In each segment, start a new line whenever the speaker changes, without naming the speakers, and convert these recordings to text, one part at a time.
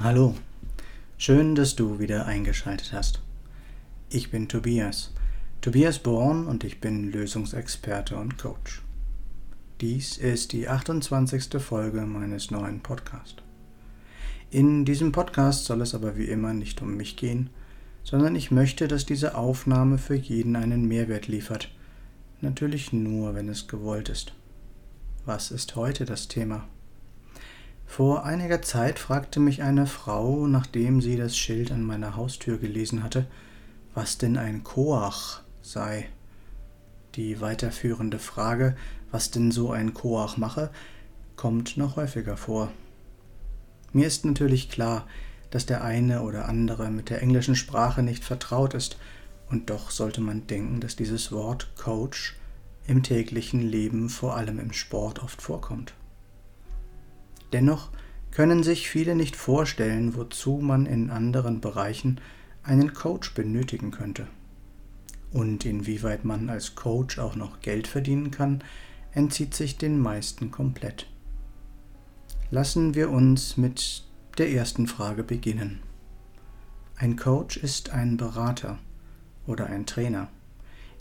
Hallo, schön, dass du wieder eingeschaltet hast. Ich bin Tobias, Tobias Born und ich bin Lösungsexperte und Coach. Dies ist die 28. Folge meines neuen Podcasts. In diesem Podcast soll es aber wie immer nicht um mich gehen, sondern ich möchte, dass diese Aufnahme für jeden einen Mehrwert liefert. Natürlich nur, wenn es gewollt ist. Was ist heute das Thema? Vor einiger Zeit fragte mich eine Frau, nachdem sie das Schild an meiner Haustür gelesen hatte, was denn ein Koach sei. Die weiterführende Frage, was denn so ein Koach mache, kommt noch häufiger vor. Mir ist natürlich klar, dass der eine oder andere mit der englischen Sprache nicht vertraut ist, und doch sollte man denken, dass dieses Wort Coach im täglichen Leben, vor allem im Sport, oft vorkommt. Dennoch können sich viele nicht vorstellen, wozu man in anderen Bereichen einen Coach benötigen könnte. Und inwieweit man als Coach auch noch Geld verdienen kann, entzieht sich den meisten komplett. Lassen wir uns mit der ersten Frage beginnen. Ein Coach ist ein Berater oder ein Trainer.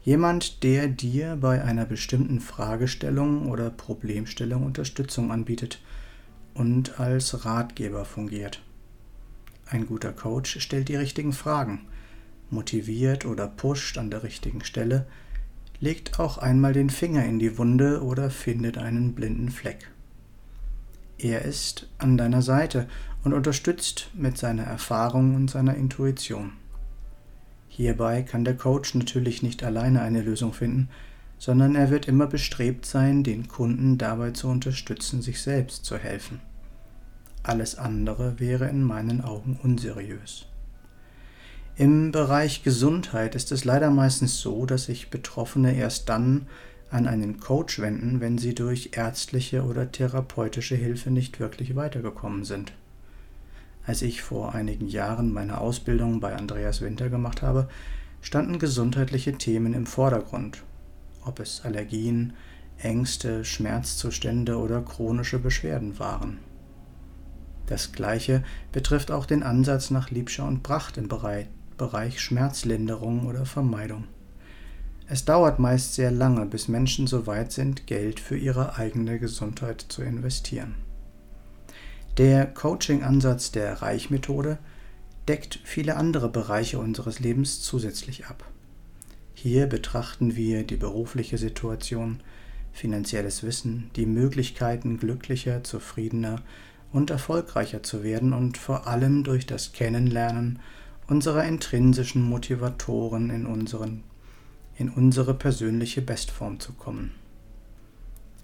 Jemand, der dir bei einer bestimmten Fragestellung oder Problemstellung Unterstützung anbietet und als Ratgeber fungiert. Ein guter Coach stellt die richtigen Fragen, motiviert oder pusht an der richtigen Stelle, legt auch einmal den Finger in die Wunde oder findet einen blinden Fleck. Er ist an deiner Seite und unterstützt mit seiner Erfahrung und seiner Intuition. Hierbei kann der Coach natürlich nicht alleine eine Lösung finden, sondern er wird immer bestrebt sein, den Kunden dabei zu unterstützen, sich selbst zu helfen. Alles andere wäre in meinen Augen unseriös. Im Bereich Gesundheit ist es leider meistens so, dass sich Betroffene erst dann an einen Coach wenden, wenn sie durch ärztliche oder therapeutische Hilfe nicht wirklich weitergekommen sind. Als ich vor einigen Jahren meine Ausbildung bei Andreas Winter gemacht habe, standen gesundheitliche Themen im Vordergrund, ob es Allergien, Ängste, Schmerzzustände oder chronische Beschwerden waren. Das gleiche betrifft auch den Ansatz nach Liebscher und Pracht im Bereich Schmerzlinderung oder Vermeidung. Es dauert meist sehr lange, bis Menschen so weit sind, Geld für ihre eigene Gesundheit zu investieren. Der Coaching-Ansatz der Reichmethode deckt viele andere Bereiche unseres Lebens zusätzlich ab. Hier betrachten wir die berufliche Situation, finanzielles Wissen, die Möglichkeiten, glücklicher, zufriedener und erfolgreicher zu werden und vor allem durch das Kennenlernen unserer intrinsischen Motivatoren in unseren in unsere persönliche Bestform zu kommen.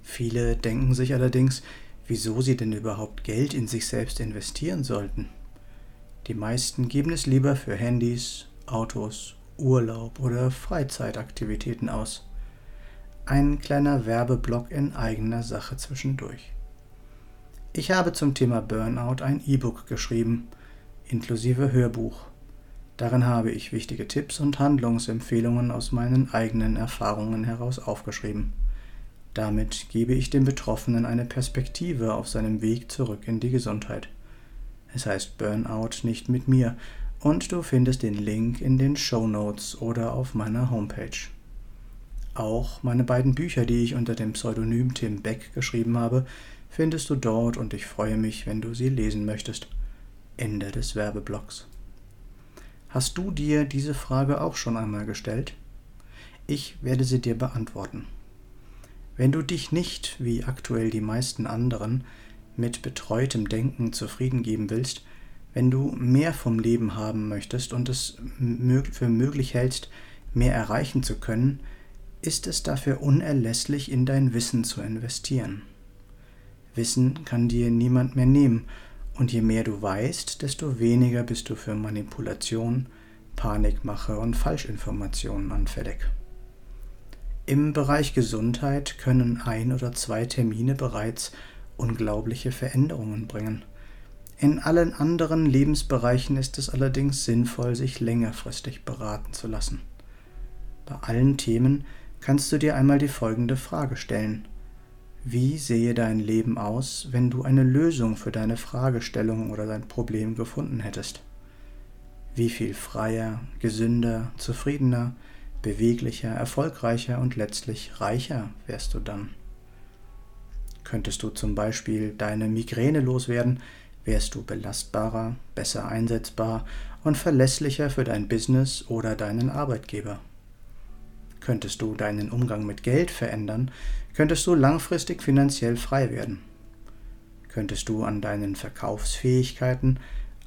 Viele denken sich allerdings, wieso sie denn überhaupt Geld in sich selbst investieren sollten. Die meisten geben es lieber für Handys, Autos, Urlaub oder Freizeitaktivitäten aus. Ein kleiner Werbeblock in eigener Sache zwischendurch. Ich habe zum Thema Burnout ein E-Book geschrieben, inklusive Hörbuch. Darin habe ich wichtige Tipps und Handlungsempfehlungen aus meinen eigenen Erfahrungen heraus aufgeschrieben. Damit gebe ich dem Betroffenen eine Perspektive auf seinem Weg zurück in die Gesundheit. Es heißt Burnout nicht mit mir und du findest den Link in den Show Notes oder auf meiner Homepage. Auch meine beiden Bücher, die ich unter dem Pseudonym Tim Beck geschrieben habe, findest du dort und ich freue mich, wenn du sie lesen möchtest. Ende des Werbeblocks. Hast du dir diese Frage auch schon einmal gestellt? Ich werde sie dir beantworten. Wenn du dich nicht, wie aktuell die meisten anderen, mit betreutem Denken zufrieden geben willst, wenn du mehr vom Leben haben möchtest und es für möglich hältst, mehr erreichen zu können, ist es dafür unerlässlich, in dein Wissen zu investieren. Wissen kann dir niemand mehr nehmen und je mehr du weißt, desto weniger bist du für Manipulation, Panikmache und Falschinformationen anfällig. Im Bereich Gesundheit können ein oder zwei Termine bereits unglaubliche Veränderungen bringen. In allen anderen Lebensbereichen ist es allerdings sinnvoll, sich längerfristig beraten zu lassen. Bei allen Themen kannst du dir einmal die folgende Frage stellen. Wie sehe dein Leben aus, wenn du eine Lösung für deine Fragestellung oder dein Problem gefunden hättest? Wie viel freier, gesünder, zufriedener, beweglicher, erfolgreicher und letztlich reicher wärst du dann? Könntest du zum Beispiel deine Migräne loswerden, wärst du belastbarer, besser einsetzbar und verlässlicher für dein Business oder deinen Arbeitgeber. Könntest du deinen Umgang mit Geld verändern, könntest du langfristig finanziell frei werden. Könntest du an deinen Verkaufsfähigkeiten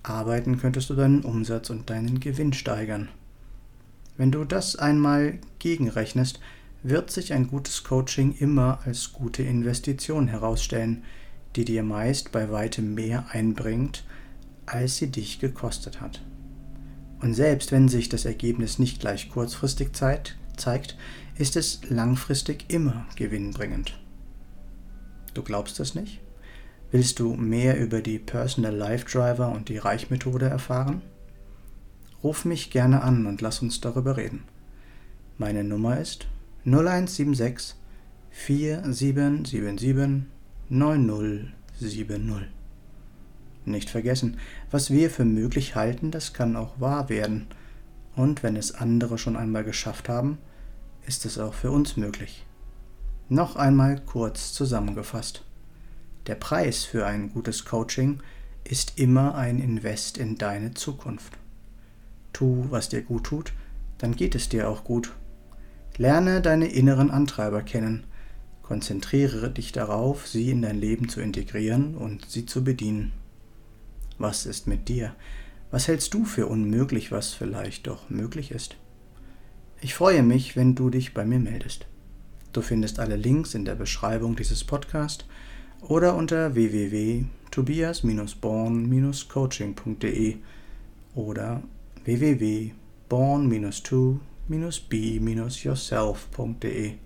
arbeiten, könntest du deinen Umsatz und deinen Gewinn steigern. Wenn du das einmal gegenrechnest, wird sich ein gutes Coaching immer als gute Investition herausstellen, die dir meist bei weitem mehr einbringt, als sie dich gekostet hat. Und selbst wenn sich das Ergebnis nicht gleich kurzfristig zeigt, ist es langfristig immer gewinnbringend. Du glaubst das nicht? Willst du mehr über die Personal Life Driver und die Reichmethode erfahren? Ruf mich gerne an und lass uns darüber reden. Meine Nummer ist 0176 4777 9070. Nicht vergessen, was wir für möglich halten, das kann auch wahr werden. Und wenn es andere schon einmal geschafft haben, ist es auch für uns möglich. Noch einmal kurz zusammengefasst. Der Preis für ein gutes Coaching ist immer ein Invest in deine Zukunft. Tu, was dir gut tut, dann geht es dir auch gut. Lerne deine inneren Antreiber kennen, konzentriere dich darauf, sie in dein Leben zu integrieren und sie zu bedienen. Was ist mit dir? Was hältst du für unmöglich, was vielleicht doch möglich ist? Ich freue mich, wenn du dich bei mir meldest. Du findest alle Links in der Beschreibung dieses Podcasts oder unter www.tobias-born-coaching.de oder www.born-to-be-yourself.de.